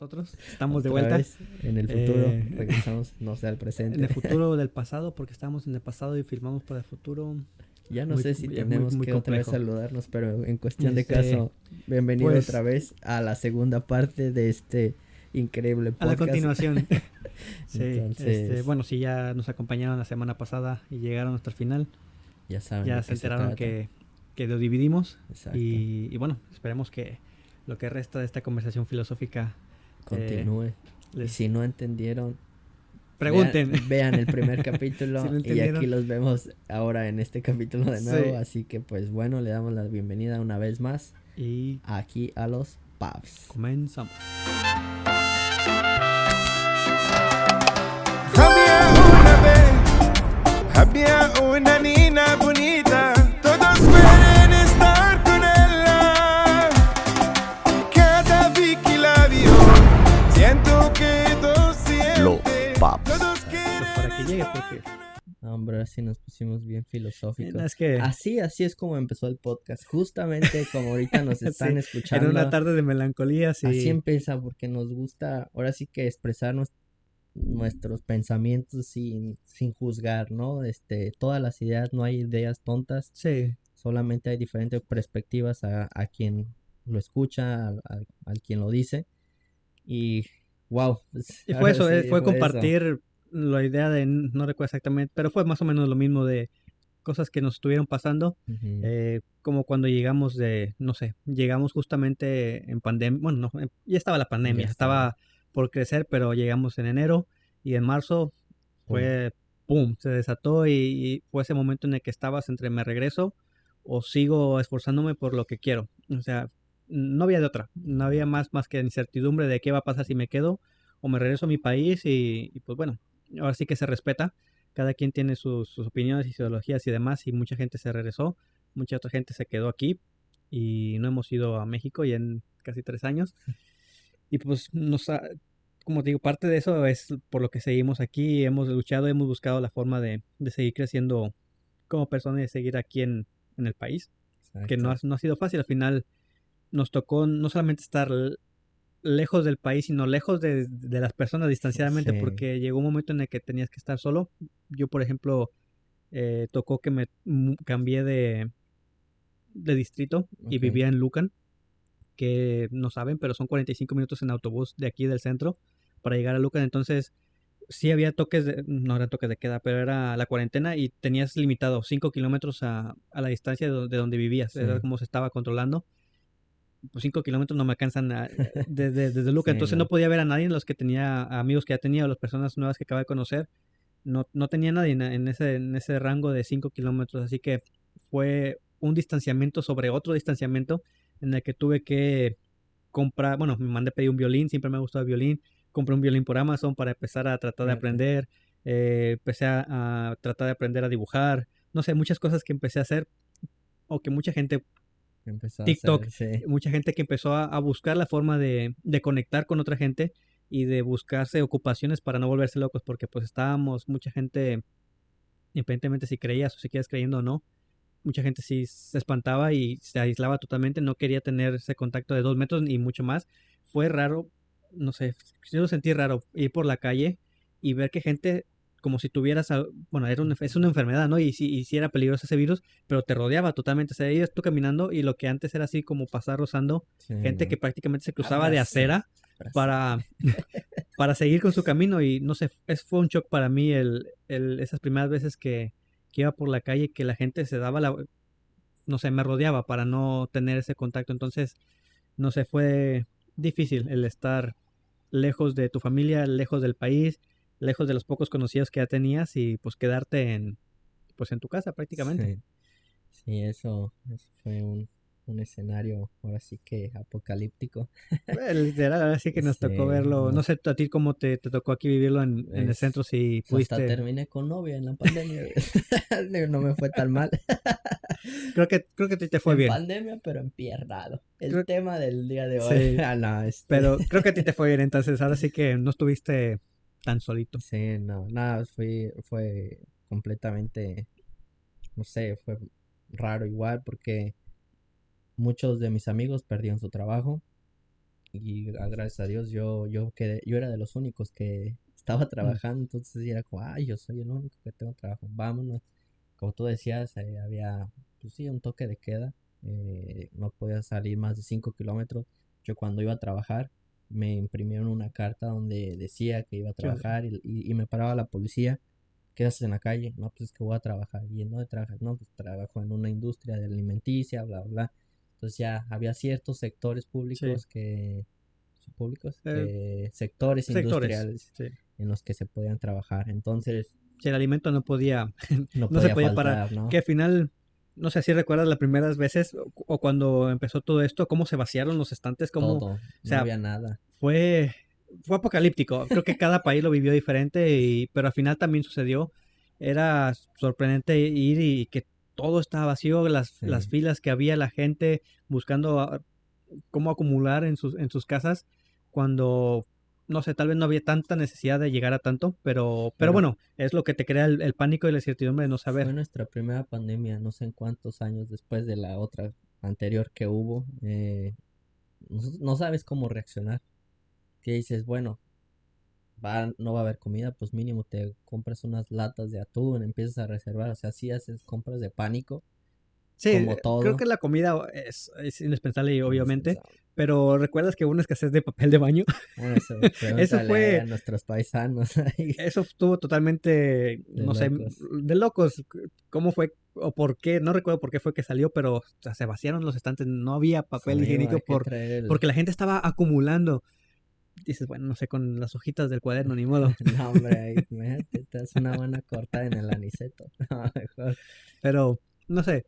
nosotros. Estamos de vuelta. vez en el futuro. Eh, regresamos, no sé, al presente. En el futuro del pasado, porque estábamos en el pasado y filmamos para el futuro. Ya no muy- sé si ya muy- tenemos muy que otra vez complejo. saludarnos, pero en cuestión de Este, caso, bienvenido pues- otra vez a la segunda parte de este increíble A la podcast. continuación. sí, Entonces- este, bueno, si ya nos acompañaron la semana pasada y llegaron hasta el final, Ya saben. ya se enteraron que, que lo dividimos. Exacto. Y, y bueno, esperemos que lo que resta de esta conversación filosófica Continúe. Y les si no entendieron, pregunten. Vean, vean el primer capítulo Si no y aquí los vemos ahora en este capítulo de nuevo. Sí. Así que pues bueno, le damos la bienvenida una vez más Y aquí a los pubs. comenzamos. Había una ahora sí nos pusimos bien filosóficos. es que Así, así es como empezó el podcast. Justamente como ahorita nos están Sí, escuchando. en una tarde de melancolía, sí. Así empieza porque nos gusta, ahora sí que expresar nues- nuestros pensamientos sin, sin juzgar, ¿no? Este, todas las ideas, no hay ideas tontas, Sí, solamente hay diferentes perspectivas a, a quien lo escucha, al, quien lo dice. Y wow. pues, y fue eso, sí, eh, fue eso. La idea de, no recuerdo exactamente, pero fue más o menos lo mismo de cosas que nos estuvieron pasando, eh, como cuando llegamos de, no sé, llegamos justamente en pandemia, bueno, no, ya estaba la pandemia, estaba estaba. por crecer, pero llegamos en enero y en marzo fue, pum, se desató y, y fue ese momento en el que estabas entre me regreso o sigo esforzándome por lo que quiero. O sea, no había de otra, no había más, más que incertidumbre de qué va a pasar si me quedo o me regreso a mi país y, y pues bueno, ahora sí que se respeta. Cada quien tiene sus, sus opiniones, ideologías y demás y mucha gente se regresó, mucha otra gente se quedó aquí y no hemos ido a México ya en casi tres años. Y pues nos ha- como te digo, parte de eso es por lo que seguimos aquí, hemos luchado, hemos buscado la forma de, de seguir creciendo como persona y de seguir aquí en, en el país, que no ha, no ha sido fácil, al final nos tocó no solamente estar lejos del país, sino lejos de, de las personas distanciadamente, Sí. porque llegó un momento en el que tenías que estar solo. Yo, por ejemplo, eh, tocó que me mu- cambié de, de distrito y vivía en Lucan, que no saben, pero son 45 minutos en autobús de aquí del centro para llegar a Lucan. Entonces, sí había toques de, no eran toques de queda, pero era la cuarentena y tenías limitado 5 kilómetros a, a la distancia de, do- de donde vivías. Era Sí. como se estaba controlando. Pues 5 kilómetros no me alcanzan a- desde, desde Lucan. Sí, Entonces no. no podía ver a nadie, los que tenía, amigos que ya tenía o las personas nuevas que acababa de conocer. No, no tenía nadie en, en ese, en ese rango de 5 kilómetros. Así que fue un distanciamiento sobre otro distanciamiento en el que tuve que comprar, bueno, me mandé a pedir un violín, siempre me ha gustado el violín, compré un violín por Amazon para empezar a tratar de aprender, eh, empecé a, a tratar de aprender a dibujar, no sé, muchas cosas que empecé a hacer o que mucha gente, Empezó TikTok. hacer- sí. mucha gente que empezó a, a buscar la forma de, de conectar con otra gente y de buscarse ocupaciones para no volverse locos, porque pues estábamos, mucha gente, independientemente si creías o si quieres creyendo o no, mucha gente sí se espantaba y se aislaba totalmente, no quería tener ese contacto de dos metros ni mucho más. Fue raro, no sé, yo lo sentí raro ir por la calle y ver que gente como si tuvieras, a- bueno, era una, es una enfermedad, ¿no? Y si, y si era peligroso ese virus, pero te rodeaba totalmente. O sea, ibas tú caminando y lo que antes era así como pasar rozando, Sí, gente que prácticamente se cruzaba de Abrazo. acera Abrazo. para, para seguir con su camino y no sé, es, fue un shock para mí el, el- esas primeras veces que, que iba por la calle que la gente se daba la, no sé, me rodeaba para no tener ese contacto. Entonces, no sé, fue difícil el estar lejos de tu familia, lejos del país, lejos de los pocos conocidos que ya tenías y pues quedarte en, pues en tu casa prácticamente. Sí, Sí, eso, eso fue un, un escenario ahora sí que apocalíptico. Eh, Literal, ahora sí que nos tocó verlo. no. Sé a ti cómo te, te tocó aquí vivirlo en, en el centro, si Hasta pudiste. terminé con novia en la pandemia. No me fue tan mal. Creo que, creo que a ti te fue en bien. pandemia, pero empiernado. El Creo- tema del día de hoy. Sí. Ah, este- Pero creo que a ti te fue bien, entonces ahora sí que no estuviste tan solito. Sí, no, nada, fue, fue completamente, no sé, fue raro igual porque muchos de mis amigos perdieron su trabajo. y gracias a Dios yo, yo quedé, yo era de los únicos que estaba Mm. trabajando, entonces era como, ay, yo soy el único que tengo trabajo, vámonos. Como tú decías, eh, había, pues sí, un toque de queda, eh, no podía salir más de 5 kilómetros. Yo cuando iba a trabajar me imprimieron una carta donde decía que iba a trabajar y, y- y me paraba la policía. ¿Qué haces en la calle? No, pues es que voy a trabajar. ¿Y en dónde trabajas? No, pues trabajo en una industria de alimenticia, bla, bla. Entonces ya había ciertos sectores públicos que... ¿son ¿Públicos? Eh, Que- sectores Sectores. industriales Sí. en los que se podían trabajar. Entonces Si el alimento no podía, no, No se podía podía parar. ¿no? que al final, no sé si recuerdas las primeras veces o, o cuando empezó todo esto, cómo se vaciaron los estantes, cómo Todo, sea, no había nada. fue, fue apocalíptico. Creo que cada país lo vivió diferente, y, pero al final también sucedió. Era sorprendente ir y que todo estaba vacío, las, las filas que había, la gente buscando cómo acumular en sus, en sus casas cuando, no sé, tal vez no había tanta necesidad de llegar a tanto, pero, pero bueno, es lo que te crea el, el pánico y la incertidumbre de no saber. Fue nuestra primera pandemia, no sé en cuántos años después de la otra anterior que hubo. eh, no, no sabes cómo reaccionar. Que dices, bueno, va, no va a haber comida, pues mínimo te compras unas latas de atún, empiezas a reservar. O sea, sí haces compras de pánico. Sí, como creo que la comida es, es indispensable y obviamente, pero ¿recuerdas que hubo una escasez de papel de baño? bueno, eso, fue- a nuestros paisanos. ahí. Eso estuvo totalmente, De no sé, de locos. ¿Cómo fue o por qué? No recuerdo por qué fue que salió, pero o sea, se vaciaron los estantes, no había papel Amigo, higiénico por, porque la gente estaba acumulando. Dices, bueno, no sé, con las hojitas del cuaderno, ni modo. No, hombre, te das una buena cortada en el aniceto. No, mejor. Pero, no sé,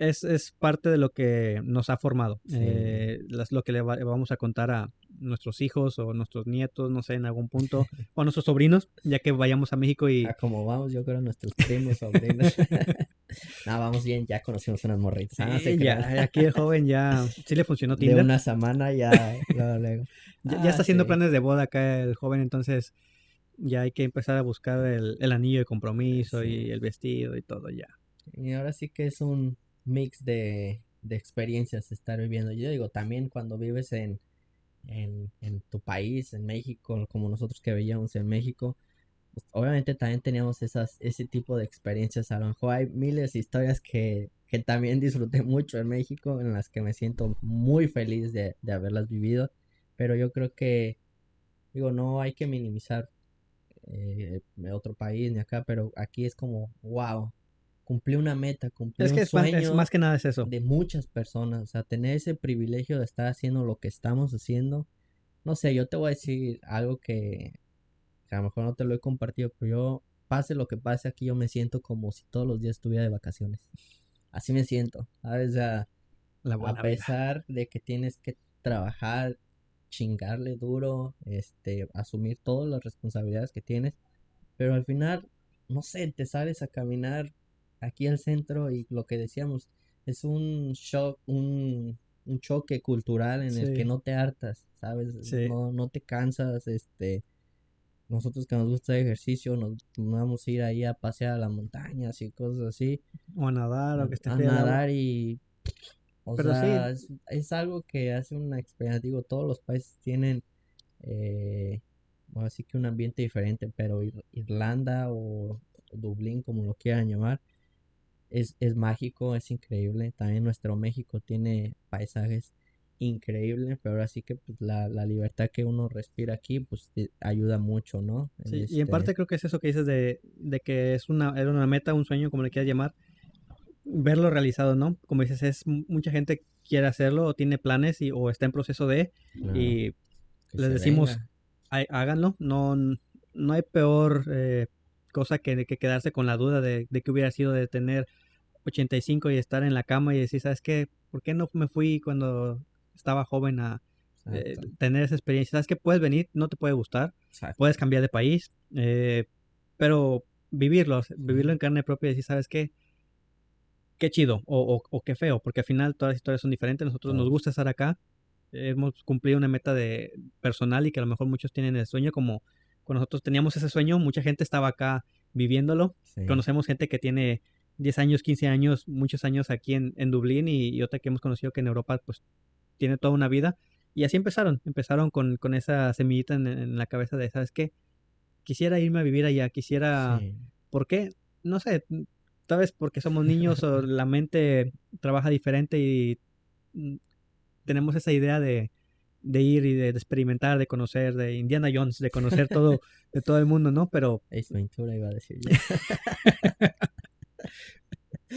es, es parte de lo que nos ha formado. Sí. Eh, las- lo que le va- vamos a contar a nuestros hijos o nuestros nietos, no sé, en algún punto, o a nuestros sobrinos, ya que vayamos a México y... A como vamos, yo creo, nuestros primos, sobrinos. no, vamos bien, ya conocimos unas morritas. Ah, se ya, aquí el joven ya sí le funcionó De Tinder. una semana ya, luego, luego. Ya, ya Ah, está haciendo sí. planes de boda acá el joven, entonces ya hay que empezar a buscar el, el anillo de compromiso Sí. y el vestido y todo ya. Y ahora sí que es un mix de, de experiencias estar viviendo. Yo digo, también cuando vives en, en, en tu país, en México, como nosotros que veíamos en México, pues, obviamente también teníamos esas, ese tipo de experiencias. A lo mejor hay miles de historias que, que también disfruté mucho en México, en las que me siento muy feliz de, de haberlas vivido. Pero yo creo que, digo, no hay que minimizar eh, otro país ni acá, pero aquí es como, wow, cumplí una meta, cumplí Es un que es más, es sueño más que nada es eso. de muchas personas, o sea, tener ese privilegio de estar haciendo lo que estamos haciendo. No sé, yo te voy a decir algo que, que a lo mejor no te lo he compartido, pero yo, pase lo que pase aquí, yo me siento como si todos los días estuviera de vacaciones. Así me siento, ¿sabes? O sea, La a vida. pesar de que tienes que trabajar, chingarle duro, este, asumir todas las responsabilidades que tienes, pero al final, no sé, te sales a caminar aquí al centro y lo que decíamos, es un shock, un, un choque cultural en el que no te hartas, ¿sabes? Sí. No, no te cansas, este, nosotros que nos gusta el ejercicio, nos vamos a ir ahí a pasear a las montañas y cosas así O a nadar, o que esté a nadar y o Pero sí. sea, es, es algo que hace una experiencia, digo, todos los países tienen eh, bueno, así que un ambiente diferente, pero Ir- Irlanda o Dublín, como lo quieran llamar, es, es mágico, es increíble. También nuestro México tiene paisajes increíbles, pero ahora sí que pues, la, la libertad que uno respira aquí, pues ayuda mucho, ¿no? Sí, y en Este, parte creo que es eso que dices de, de que es una, era una meta, un sueño, como le quieras llamar, verlo realizado, ¿no? Como dices, es mu- mucha gente quiere hacerlo o tiene planes y, o está en proceso de y les decimos, venga. "Há- háganlo, no, no hay peor eh, cosa que, que quedarse con la duda de, de que hubiera sido de tener 85 y estar en la cama y decir, ¿sabes qué? ¿Por qué no me fui cuando estaba joven a eh, tener esa experiencia? ¿Sabes que puedes venir? No te puede gustar, exacto. puedes cambiar de país, eh, pero vivirlo, vivirlo en carne propia y decir, ¿sabes qué? Qué chido o, o- o qué feo, porque al final todas las historias son diferentes. Nosotros nos gusta estar acá, hemos cumplido una meta de personal y que a lo mejor muchos tienen el sueño como cuando nosotros teníamos ese sueño, mucha gente estaba acá viviéndolo. Sí. Conocemos gente que tiene 10 años, 15 años, muchos años aquí en, en Dublín y, y otra que hemos conocido que en Europa pues tiene toda una vida Y así empezaron, empezaron con, con esa semillita en, en la cabeza de, ¿sabes qué? Quisiera irme a vivir allá, quisiera... Sí. ¿Por qué? No sé, tal vez porque somos niños o la mente trabaja diferente y mm, tenemos esa idea de, de ir y de, de experimentar, de conocer, de Indiana Jones, de conocer todo, de todo el mundo, ¿no? Pero Ace Ventura iba a decir yo.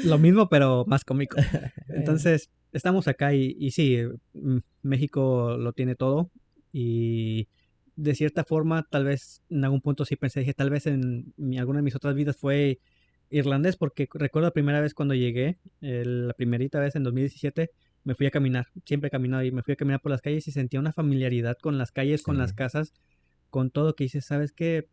lo mismo, pero más cómico. Entonces, estamos acá y, y sí, mm, México lo tiene todo y de cierta forma, tal vez en algún punto sí pensé, dije, tal vez en mi- alguna de mis otras vidas fue irlandés, porque recuerdo la primera vez cuando llegué, eh, la primerita vez en 2017, me fui a caminar, siempre he caminado y me fui a caminar por las calles y sentía una familiaridad con las calles, con las casas, con todo que dices, ¿sabes qué?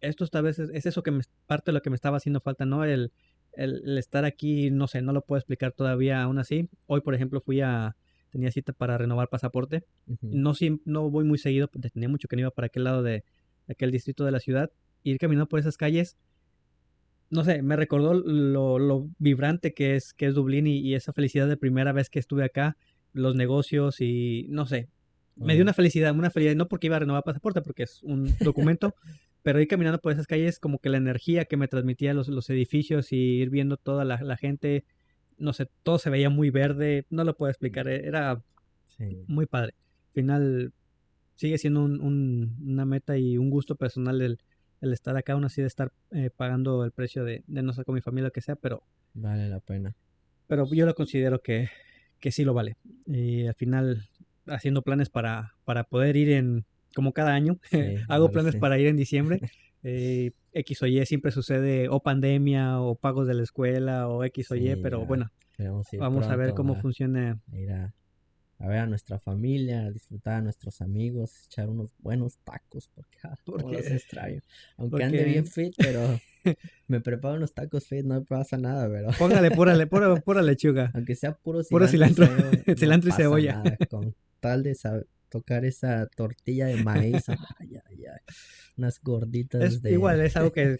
Esto tal vez es, es eso que me, parte de lo que me estaba haciendo falta, ¿no? El, el, el estar aquí, no sé, no lo puedo explicar todavía aún así. Hoy, por ejemplo, fui a, tenía cita para renovar pasaporte. No, siem- no voy muy seguido, porque tenía mucho que no iba para aquel lado de, de aquel distrito de la ciudad. Ir caminando por esas calles, no sé, me recordó lo, lo vibrante que es, que es Dublín y, y esa felicidad de primera vez que estuve acá, los negocios y no sé, me dio una felicidad, una felicidad, no porque iba a renovar pasaporte, porque es un documento, pero ir caminando por esas calles, como que la energía que me transmitía los, los edificios y ir viendo toda la, la gente, no sé, todo se veía muy verde, no lo puedo explicar, era sí. muy padre. Al final sigue siendo un- un- una meta y un gusto personal el, el estar acá, aún así de estar eh, pagando el precio de, de no sé con mi familia, lo que sea, pero, Vale la pena. pero yo lo considero que, que sí lo vale. Y al final haciendo planes para, para poder ir en, como cada año, Sí, hago planes sí. para ir en diciembre. eh, X o Y siempre sucede o pandemia o pagos de la escuela o X o Y, pero ya. bueno, vamos a ver cómo funciona. a ir a, ver a nuestra familia, a disfrutar a nuestros amigos, echar unos buenos tacos, porque, ah, Porque- los extraño. Aunque porque- ande bien fit, pero me preparo unos tacos fit, no pasa nada, pero Póngale pura, pura, pura lechuga. aunque sea puro Puro cilantro, cilantro, no cilantro y pasa cebolla. nada, con tal de sab- tocar esa tortilla de maíz, ay, ay, ay, unas gorditas Es de... igual, es algo que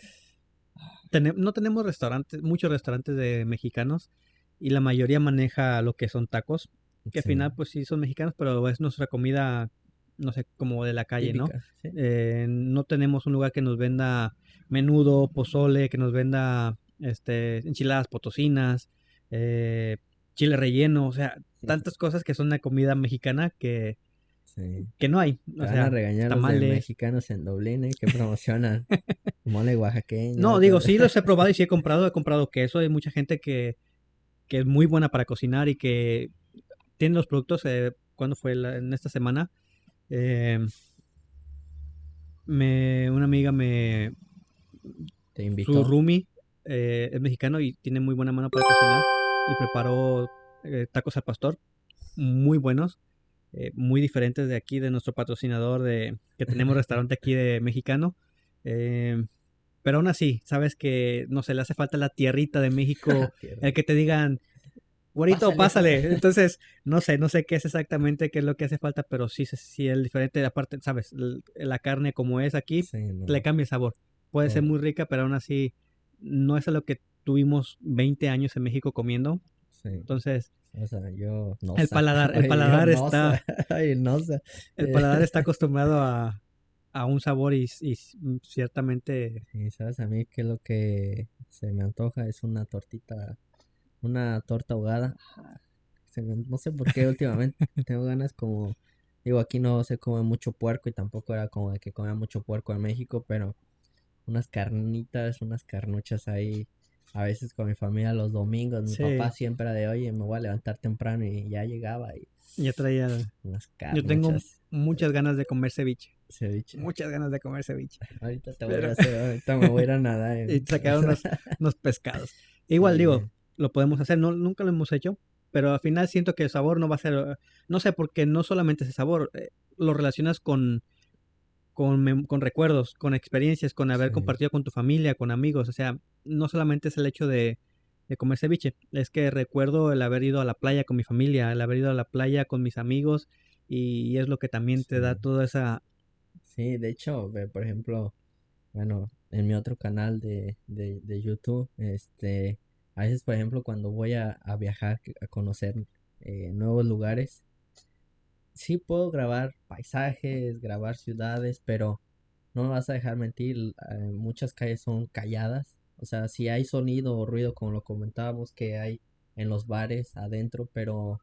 no tenemos restaurantes, muchos restaurantes de mexicanos y la mayoría maneja lo que son tacos, que al Sí, final pues sí son mexicanos, pero es nuestra comida, no sé, como de la calle, ¿no? sí. Eh, no tenemos un lugar que nos venda menudo, pozole, que nos venda este, enchiladas potosinas, eh, chile relleno, o sea, tantas cosas que son una comida mexicana que, Sí. que no hay. O van a regañar los de mexicanos en Dublín, ¿eh? que promocionan mole oaxaqueño. No, digo, sí los he probado y sí he comprado, he comprado queso. Hay mucha gente que, que es muy buena para cocinar y que tiene los productos. Eh, ¿Cuándo fue? La- en esta semana. Eh, me, una amiga me... Te Su invitó. roomie eh, es mexicano y tiene muy buena mano para cocinar y preparó eh, tacos al pastor muy buenos, eh, muy diferentes de aquí, de nuestro patrocinador, de que tenemos restaurante aquí de mexicano. pero aún así, sabes que, no sé, le hace falta la tierrita de México, el que te digan, güerito, Pásale. pásale. Entonces, no sé, no sé qué es exactamente qué es lo que hace falta, pero sí, sí es diferente. Aparte, sabes, la carne como es aquí, Sí, no. le cambia el sabor. Puede ser muy rica, pero aún así no es a lo que tuvimos 20 años en México comiendo. Sí. Entonces, O sea, yo no El paladar- el yo paladar está-. Ay, el paladar está acostumbrado a, a un sabor y, y ciertamente Sí, sabes, a mí que lo que se me antoja es una tortita, una torta ahogada. Ah, no sé por qué últimamente tengo ganas como, digo, aquí no se come mucho puerco y tampoco era como de que comía mucho puerco en México, pero unas carnitas, unas carnuchas ahí, a veces con mi familia los domingos, mi Sí. papá siempre era de, oye, me voy a levantar temprano y ya llegaba y ya traía... unas Yo tengo carnuchas, muchas ganas de comer ceviche. ceviche. Muchas ganas de comer ceviche. Ahorita te voy Pero- a hacer, ahorita me voy a ir a nadar. Y sacar unos, unos pescados. Igual digo. Lo podemos hacer, no, nunca lo hemos hecho, pero al final siento que el sabor no va a ser, eh, no sé, porque no solamente ese sabor, eh, lo relacionas con, con, con recuerdos, con experiencias, con haber Sí. compartido con tu familia, con amigos, o sea, no solamente es el hecho de, de comer ceviche, es que recuerdo el haber ido a la playa con mi familia, el haber ido a la playa con mis amigos y es lo que también te da toda esa... Sí, de hecho, por ejemplo, bueno, en mi otro canal de, de, de YouTube, este, a veces, por ejemplo, cuando voy a, a viajar, a conocer eh, nuevos lugares, sí puedo grabar paisajes, grabar ciudades, pero no me vas a dejar mentir, eh, muchas calles son calladas. O sea, si hay sonido o ruido, como lo comentábamos, que hay en los bares adentro, pero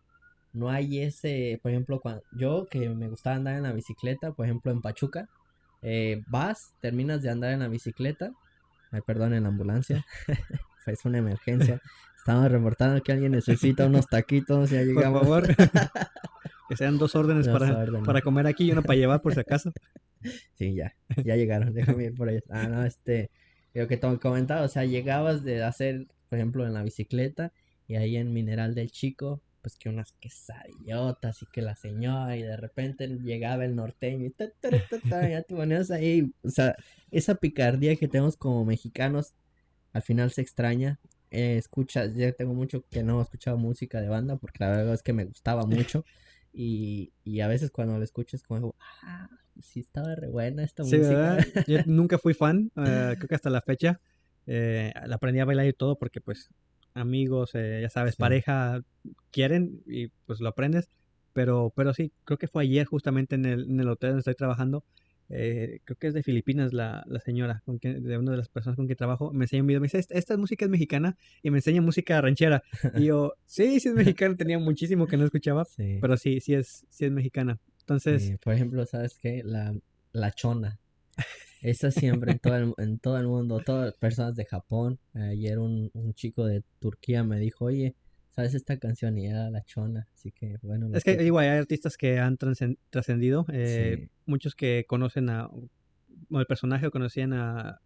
no hay ese, por ejemplo, cuando, yo que me gustaba andar en la bicicleta, por ejemplo, en Pachuca, eh, vas, terminas de andar en la bicicleta, perdón, en la ambulancia, fue una emergencia, estamos reportando que alguien necesita unos taquitos, ya Por llegamos. favor. que sean dos órdenes Dos para, órdenes. para comer aquí y uno para llevar por si acaso. Sí, ya, ya llegaron, déjame ir por ahí. Ah, no, este, lo que te comentaba, o sea, llegabas de hacer, por ejemplo, en la bicicleta y ahí en Mineral del Chico, pues que unas quesadillotas y que la señora y de repente llegaba el norteño y ta, ta, ta, ya te ponías ahí, o sea, esa picardía que tenemos como mexicanos al final se extraña. Eh, escuchas, ya tengo mucho que no he escuchado música de banda porque la verdad es que me gustaba mucho y, y a veces cuando lo escucho es como, ah, sí estaba re buena esta Sí, música. ¿verdad? Yo nunca fui fan, eh, creo que hasta la fecha. eh, la aprendí a bailar y todo porque pues amigos, eh, ya sabes, Sí. pareja quieren y pues lo aprendes. Pero, pero sí, creo que fue ayer justamente en el, en el hotel donde estoy trabajando. Eh, creo que es de Filipinas la, la señora, con quien, de una de las personas con quien trabajo. Me enseña un video, me dice, esta, esta música es mexicana y me enseña música ranchera. Y yo, sí, sí es mexicana, tenía muchísimo que no escuchaba, Sí. pero sí, sí es, sí es mexicana. Entonces, Sí, por ejemplo, ¿sabes qué? La, la chona. Esa siempre en todo el, en todo el mundo, todas personas de Japón. Ayer un, un chico de Turquía me dijo, oye, ¿sabes esta canción? Y era la chona. Así que, bueno. Es que que- igual hay artistas que han trascen- trascendido, eh, Sí. muchos que conocen a o el personaje o conocían a,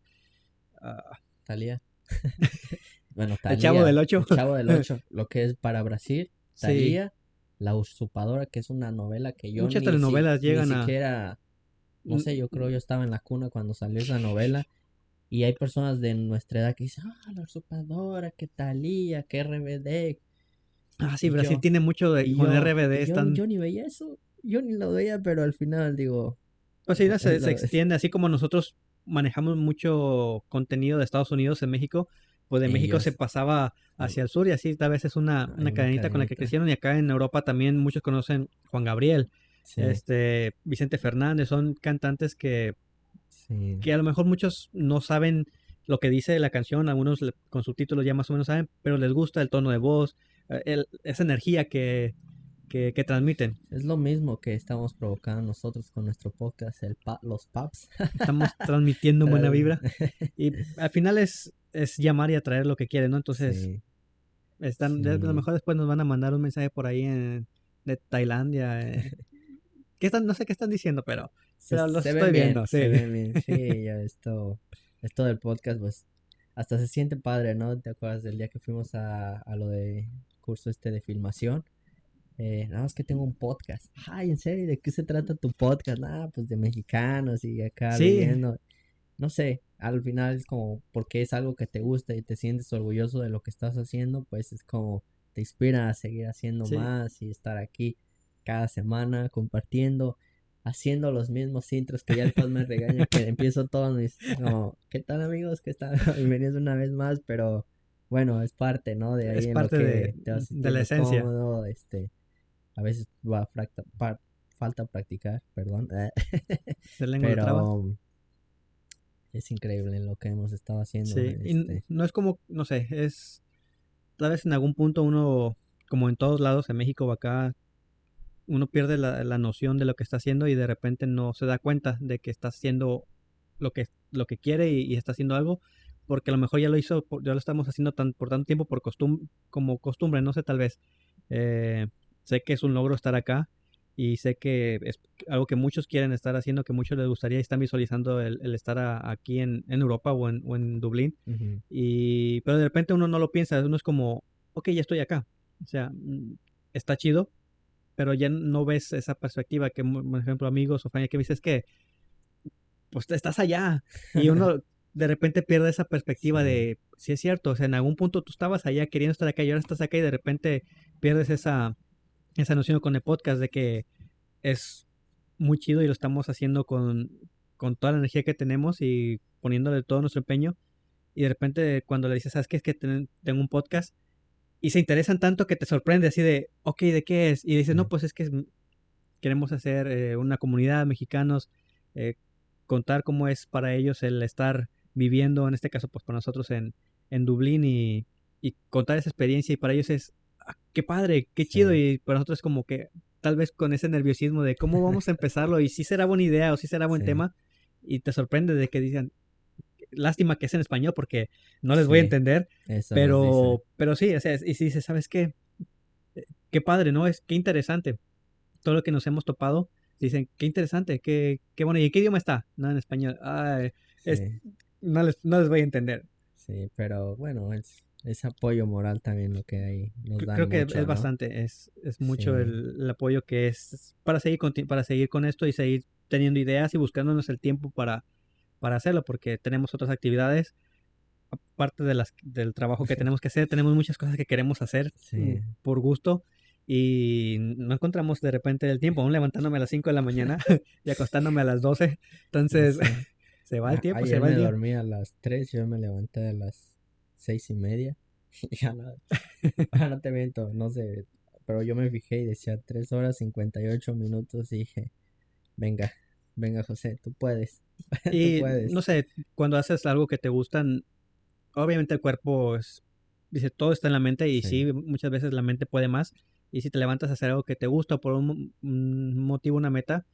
a- Talía. bueno, El Chavo del Ocho. El Chavo del Ocho. Lo que es para Brasil, Sí. Talía, La Usurpadora, que es una novela que yo Muchas ni si- telenovelas ni llegan a- no sé, yo creo yo estaba en la cuna cuando salió esa novela. Y hay personas de nuestra edad que dicen, ah, La Usurpadora, que Talía, que RBD. Ah, sí, Brasil yo- tiene mucho de con yo- RBD, yo, están yo ni veía eso, yo ni lo veía, pero al final digo, pues sí, no, se, se extiende así como nosotros manejamos mucho contenido de Estados Unidos en México, pues de México se Ellos- pasaba hacia el sur y así tal vez es una, una una cadenita con la que crecieron y acá en Europa también muchos conocen Juan Gabriel, sí, este Vicente Fernández, son cantantes que sí, que a lo mejor muchos no saben lo que dice la canción, algunos con subtítulos ya más o menos saben, pero les gusta el tono de voz, el- esa energía que, que, que transmiten. es lo mismo que estamos provocando nosotros con nuestro podcast, el pa- los pubs. Estamos transmitiendo buena vibra y al final es, es llamar y atraer lo que quieren, ¿no? Entonces, Sí, están, a lo mejor después nos van a mandar un mensaje por ahí en, de Tailandia. eh. ¿Qué están, no sé qué están diciendo, pero se, Pero los se estoy bien, viendo, se sí. ven bien, sí, ya esto, esto del podcast, pues, hasta se siente padre, ¿no? ¿Te acuerdas del día que fuimos a, a lo de curso este de filmación? Eh, nada más que tengo un podcast. Ay, ¿en serio? ¿De qué se trata tu podcast? Ah, pues de mexicanos y acá Sí. viviendo. No sé, al final es como, porque es algo que te gusta y te sientes orgulloso de lo que estás haciendo, pues es como, te inspira a seguir haciendo Sí. más y estar aquí cada semana compartiendo, haciendo los mismos intros que ya después me regañan que empiezo todos mis, como, ¿qué tal amigos? ¿Qué tal? Bienvenidos una vez más, pero bueno, es parte, ¿no? De ahí Es en parte lo que de- te vas de la esencia. cómodo, este, a veces va a fracta- pa- falta practicar, perdón, lengua traba. pero es increíble lo que hemos estado haciendo. Sí, y este, no es como, no sé, es tal vez en algún punto uno, como en todos lados, en México o acá, uno pierde la, la noción de lo que está haciendo y de repente no se da cuenta de que está haciendo lo que, lo que quiere y, y está haciendo algo, porque a lo mejor ya lo hizo, ya lo estamos haciendo tan, por tanto tiempo por costum como costumbre, no sé, tal vez. Eh, sé que es un logro estar acá y sé que es algo que muchos quieren estar haciendo, que muchos les gustaría y están visualizando el, el estar a- aquí en, en Europa o en, o en Dublín. Y, pero de repente uno no lo piensa, uno es como, ok, ya estoy acá. O sea, mm, está chido, pero ya no ves esa perspectiva que, por ejemplo, amigos o familia que me dices que, pues estás allá. Y uno de repente pierde esa perspectiva de, si es cierto, o sea, en algún punto tú estabas allá queriendo estar acá y ahora estás acá y de repente pierdes esa, esa noción con el podcast de que es muy chido y lo estamos haciendo con, con toda la energía que tenemos y poniéndole todo nuestro empeño. Y de repente cuando le dices, ¿sabes qué? Es que ten- tengo un podcast. Y se interesan tanto que te sorprende así de, ok, ¿de qué es? Y dices, no, pues es que es- queremos hacer eh, una comunidad de mexicanos, eh, contar cómo es para ellos el estar viviendo, en este caso, pues para nosotros en, en Dublín y, y contar esa experiencia y para ellos es, ah, qué padre, qué chido Sí. y para nosotros es como que tal vez con ese nerviosismo de cómo vamos a empezarlo y si será buena idea o si será buen Sí. tema y te sorprende de que digan, lástima que es en español porque no les voy a entender, pero, pero sí, o sea, y si dices, ¿sabes qué? Eh, Qué padre, ¿no? Es qué interesante. Todo lo que nos hemos topado, dicen, qué interesante, qué, qué bueno. ¿Y en qué idioma está? No, en español. Es-. No, les, no les voy a entender. Sí, pero bueno, es, es apoyo moral también lo que hay. Nos dan Creo que mucho, es ¿no? bastante, es, es mucho Sí. el, el apoyo que es para seguir, conti- para seguir con esto y seguir teniendo ideas y buscándonos el tiempo para, para hacerlo, porque tenemos otras actividades, aparte de las, del trabajo que tenemos que hacer, tenemos muchas cosas que queremos hacer Sí. por gusto y no encontramos de repente el tiempo, aún levantándome a las 5 de la mañana y acostándome a las 12, entonces Sí. Se va el A- tiempo, se Ayer va el me día. dormí a las 3, yo me levanté a las seis y media. Ya no, ah, no te miento, no sé, pero yo me fijé y decía 3 horas 58 minutos y dije, venga, venga José, tú puedes, tú Y puedes. no sé, cuando haces algo que te gustan, obviamente el cuerpo es, dice, todo está en la mente y sí. Sí. muchas veces la mente puede más. Y si te levantas a hacer algo que te gusta por un motivo, una meta,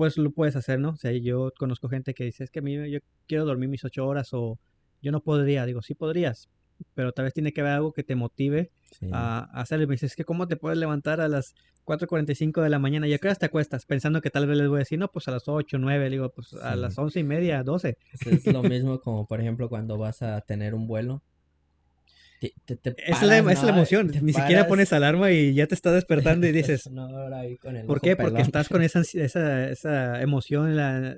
pues lo puedes hacer, ¿no? O sea, yo conozco gente que dice, es que a mí yo quiero dormir mis ocho horas o yo no podría. Digo, sí podrías, pero tal vez tiene que haber algo que te motive Sí, a, a hacerlo. Y me dices, es que ¿cómo te puedes levantar a las 4.45 de la mañana? ¿Y a qué horas te acuestas? Pensando que tal vez les voy a decir, no, pues a las 8, 9. Le digo, pues a las once y media, 12. Eso es lo mismo como por ejemplo cuando vas a tener un vuelo. Te, te- te Es la, es la emoción. Ni siquiera pones alarma y ya te está despertando y dices, ¿por qué? Porque estás con esa, esa, esa emoción, la-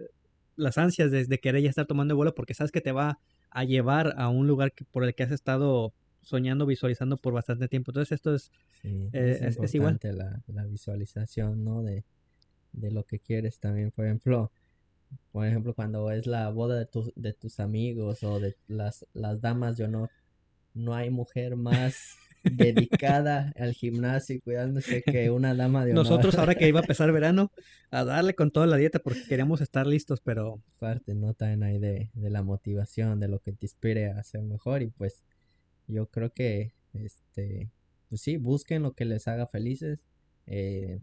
las ansias de, de querer ya estar tomando vuelo porque sabes que te va a llevar a un lugar que- por el que has estado soñando, visualizando por bastante tiempo. Entonces esto es, Sí, Eh, es, es- es igual. importante la, la visualización, ¿no? De, de lo que quieres también. Por ejemplo, por ejemplo, cuando es la boda de tus, de tus amigos o de las, las damas de honor, no hay mujer más dedicada al gimnasio y cuidándose que una dama de honor. nosotros ahora que iba a empezar verano, a darle con toda la dieta porque queríamos estar listos, pero parte, ¿no? También hay de, de la motivación, de lo que te inspire a ser mejor y pues yo creo que, este, pues sí, busquen lo que les haga felices. eh,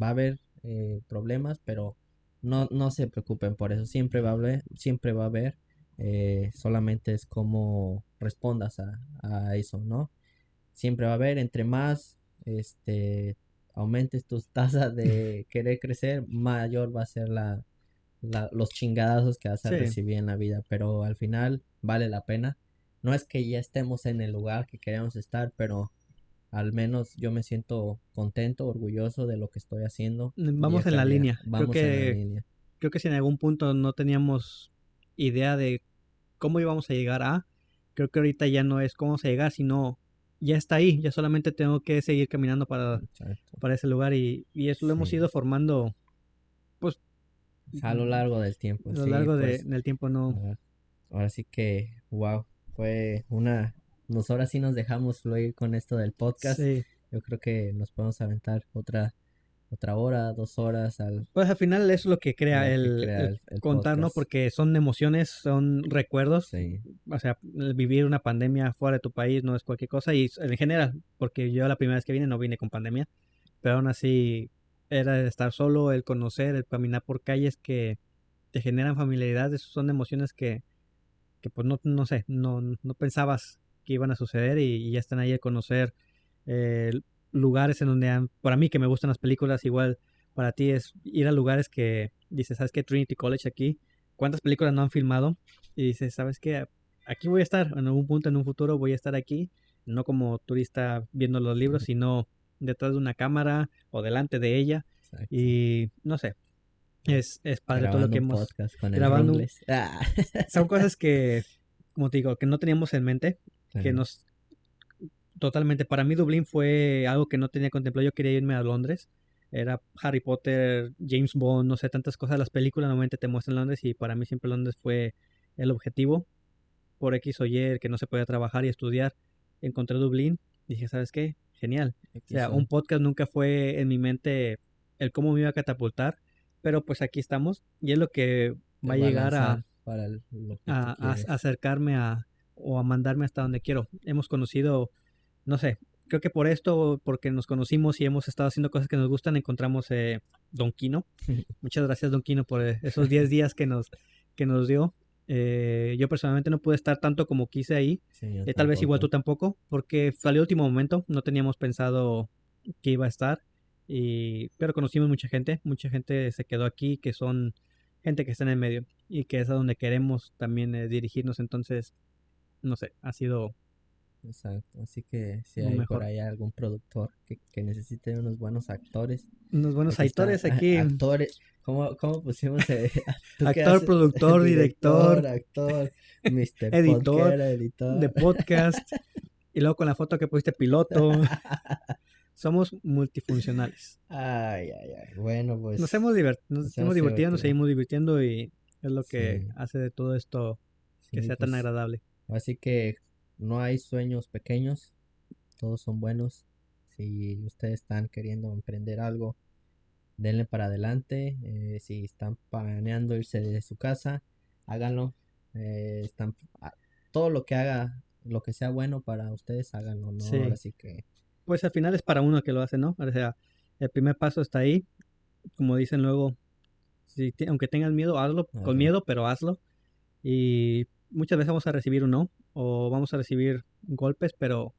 va a haber eh, problemas, pero no, no se preocupen por eso. Siempre va a haber, siempre va a haber. eh, solamente es como respondas a, a eso, ¿no? Siempre va a haber, entre más, este, aumentes tus tasas de querer crecer, mayor va a ser la, la- los chingadazos que vas a Sí. recibir en la vida, pero al final vale la pena. No es que ya estemos en el lugar que queremos estar, pero al menos yo me siento contento, orgulloso de lo que estoy haciendo. vamos en la línea. Creo Vamos en la que línea. creo que si en algún punto no teníamos idea de cómo íbamos a llegar a, creo que ahorita ya no es cómo vamos a llegar, sino ya está ahí, ya solamente tengo que seguir caminando para, Exacto. para ese lugar y, y eso lo hemos ido formando pues A lo largo del tiempo. a lo sí, largo de- pues, del tiempo no ahora, ahora sí que, wow, fue una... Nos ahora sí nos dejamos fluir con esto del podcast. Sí. Yo creo que nos podemos aventar otra otra hora, dos horas al Pues al final eso es lo que crea lo que el, crea el el- el contar, ¿no? podcast. Porque son emociones, son recuerdos. Sí, O sea, el vivir una pandemia fuera de tu país no es cualquier cosa y en general, porque yo la primera vez que vine no vine con pandemia, pero aún así era el estar solo, el conocer, el caminar por calles que te generan familiaridad, esas son emociones que, que pues no, no sé, no, no pensabas que iban a suceder y, y ya están ahí el conocer eh, lugares en donde han, para mí que me gustan las películas, igual para ti es ir a lugares que dices, ¿sabes qué? Trinity College aquí, ¿cuántas películas no han filmado? Y dices, ¿sabes qué? Aquí voy a estar, en algún punto en un futuro voy a estar aquí, no como turista viendo los libros, sino detrás de una cámara o delante de ella. exacto. Y no sé, es, es padre todo lo que hemos... con grabando. Ah. Son cosas que, como te digo, que no teníamos en mente, que nos... Totalmente, para mí Dublín fue algo que no tenía contemplado, yo quería irme a Londres, era Harry Potter, James Bond, no sé, tantas cosas, las películas normalmente te muestran Londres y para mí siempre Londres fue el objetivo, por X o Y, que no se podía trabajar y estudiar, encontré Dublín, dije, ¿sabes qué? Genial. O sea, un podcast nunca fue en mi mente el cómo me iba a catapultar, pero pues aquí estamos y es lo que va a llegar a, para a acercarme a o a mandarme hasta donde quiero. Hemos conocido, no sé, creo que por esto, porque nos conocimos y hemos estado haciendo cosas que nos gustan, encontramos eh, Don Quino. Muchas gracias, Don Quino, por eh, esos 10 días que nos, que nos dio. Eh, yo personalmente no pude estar tanto como quise ahí. Sí, Eh, tal vez igual tú tampoco. tampoco, porque salió último momento, no teníamos pensado que iba a estar, y, pero conocimos mucha gente, mucha gente se quedó aquí, que son gente que está en el medio y que es a donde queremos también eh, dirigirnos, entonces, no sé, ha sido Exacto. Así que si hay mejor. por ahí algún productor que, que necesite unos buenos actores. unos buenos está. actores aquí, Actores. ¿Cómo, cómo pusimos? eh, ¿tú qué Actor, productor, director, actor, Mr. editor editor. de podcast, y luego con la foto que pusiste piloto, somos multifuncionales. Ay, ay, ay. Bueno, pues. Nos hemos, divert- nos nos hemos divertido, nos seguimos divirtiendo y es lo que Sí. hace de todo esto que sí, sea tan pues, agradable. Así que no hay sueños pequeños, todos son buenos. Si ustedes están queriendo emprender algo, denle para adelante. eh, si están planeando irse de su casa, háganlo. eh, están, a- todo lo que haga, lo que sea bueno para ustedes, háganlo, ¿no? Sí. Ahora sí que Pues al final es para uno que lo hace, ¿no? O sea, el primer paso está ahí. Como dicen luego, si te- aunque tengas miedo, hazlo Hazlo. con miedo, pero hazlo. Y muchas veces vamos a recibir un no, o vamos a recibir golpes, pero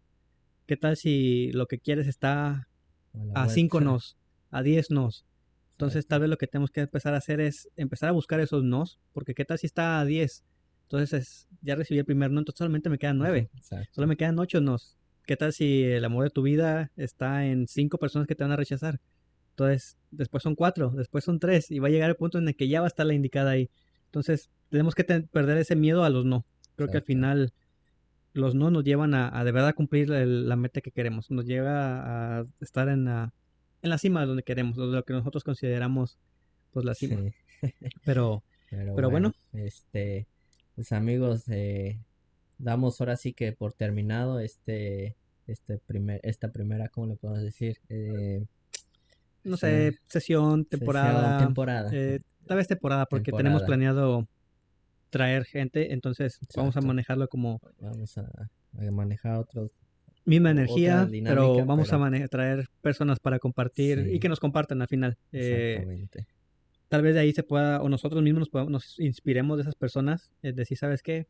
¿qué tal si lo que quieres está a la a vuelta. 5 nos, a 10 nos? Entonces tal vez lo que tenemos que empezar a hacer es empezar a buscar esos nos, porque ¿qué tal si está a 10? Entonces es- ya recibí el primer no, entonces solamente me quedan 9. Exacto. Solo me quedan ocho nos. ¿Qué tal si el amor de tu vida está en cinco personas que te van a rechazar? Entonces, después son cuatro, después son tres, y va a llegar el punto en el que ya va a estar la indicada ahí. Entonces, tenemos que ten- perder ese miedo a los no. Creo que al final los no nos llevan a, a de verdad cumplir el- la meta que queremos. Nos lleva a estar en la, en la cima de donde queremos, de lo que nosotros consideramos pues la cima. Sí. Pero Pero, Pero bueno. este, pues amigos, eh, damos ahora sí que por terminado este, este primer, esta primera, ¿cómo le podemos decir? Eh, no sé, sesión, temporada. sesión, temporada. eh, tal vez temporada, porque tenemos planeado traer gente, entonces vamos a manejarlo como Vamos a, a manejar otros. misma energía, pero vamos pero- a traer personas para compartir y que nos compartan al final. Eh, tal vez de ahí se pueda, o nosotros mismos nos, podamos- nos inspiremos de esas personas, es decir, ¿sabes qué?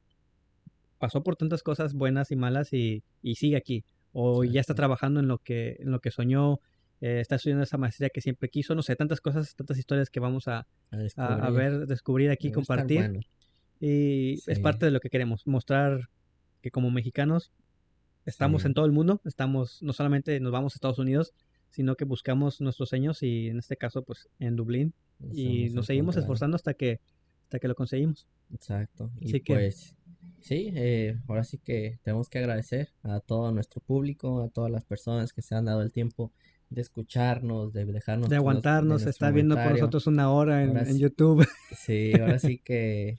Pasó por tantas cosas buenas y malas y, y sigue aquí. O ya está trabajando en lo que, en lo que soñó, eh, está estudiando esa maestría que siempre quiso, no sé, tantas cosas, tantas historias que vamos a, A, ver, descubrir aquí, compartir. bueno. Y es parte de lo que queremos, mostrar que como mexicanos estamos Sí. en todo el mundo, estamos, no solamente nos vamos a Estados Unidos, sino que buscamos nuestros sueños y en este caso pues en Dublín Nos y nos seguimos encontrar. esforzando hasta que hasta que lo conseguimos. Exacto. Y Así que- pues, sí, eh, ahora sí que tenemos que agradecer a todo nuestro público, a todas las personas que se han dado el tiempo de escucharnos, de dejarnos De aguantarnos, nuestro está viendo por nosotros una hora en, en. YouTube. Sí, ahora sí que,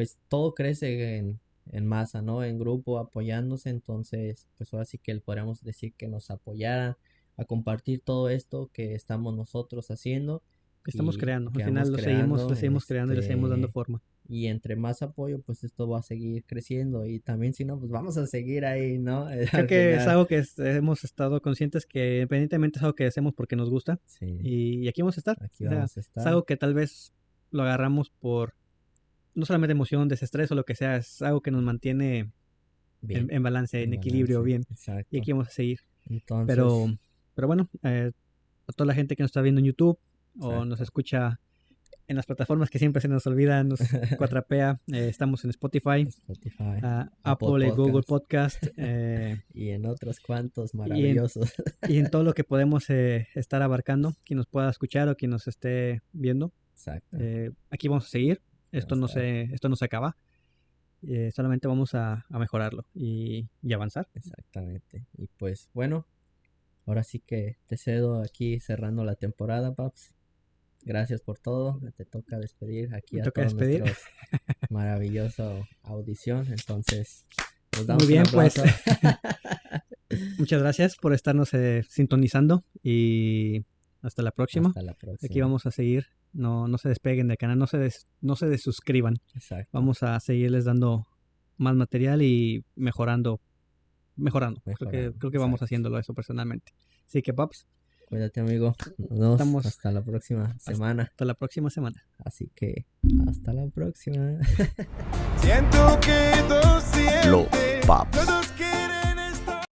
pues todo crece en, en masa, ¿no? En grupo, apoyándose. Entonces, pues ahora sí que podríamos decir que nos apoyaran a compartir todo esto que estamos nosotros haciendo. que estamos creando. Al final lo seguimos, lo creando, seguimos creando y le seguimos dando este, forma. Y entre más apoyo, pues esto va a seguir creciendo. Y también si no, pues vamos a seguir ahí, ¿no? Creo Al que es algo que es- hemos estado conscientes que independientemente es algo que hacemos porque nos gusta Sí, y, y aquí vamos a estar. aquí O sea, vamos a Es estar. algo que tal vez lo agarramos por no solamente emoción, desestrés o lo que sea, es algo que nos mantiene en, en balance, en, en equilibrio, balance, bien. Exacto. Y aquí vamos a seguir. Entonces, Pero, pero bueno, eh, a toda la gente que nos está viendo en YouTube o nos escucha en las plataformas que siempre se nos olvida, nos cuatrapea, eh, estamos en Spotify, Spotify ah, Apple Apple, y Google Podcast. Eh, y en otros cuantos maravillosos. y en todo lo que podemos eh, estar abarcando, quien nos pueda escuchar o quien nos esté viendo. Exacto. Eh, aquí vamos a seguir. Esto no se, esto no se acaba. Eh, solamente vamos a, a mejorarlo y, y avanzar. Exactamente. Y pues bueno, ahora sí que te cedo aquí cerrando la temporada, Paps. Gracias por todo. Te toca despedir aquí Me a todos despedir. nuestros maravillosa audición. Entonces, nos damos Muy un bien, pues. Muchas gracias por estarnos eh, sintonizando y hasta la próxima. Hasta la próxima. Aquí vamos a seguir. No, no se despeguen del canal, no se, des- no se desuscriban. Exacto. Vamos a seguirles dando más material y mejorando. Mejorando. Creo que, creo que vamos exacto. haciéndolo eso personalmente. Así que, Paps, Cuídate, amigo. Nos vemos Estamos- hasta la próxima semana. hasta la próxima semana. Así que hasta la próxima. Siento que tú sientes Los Paps.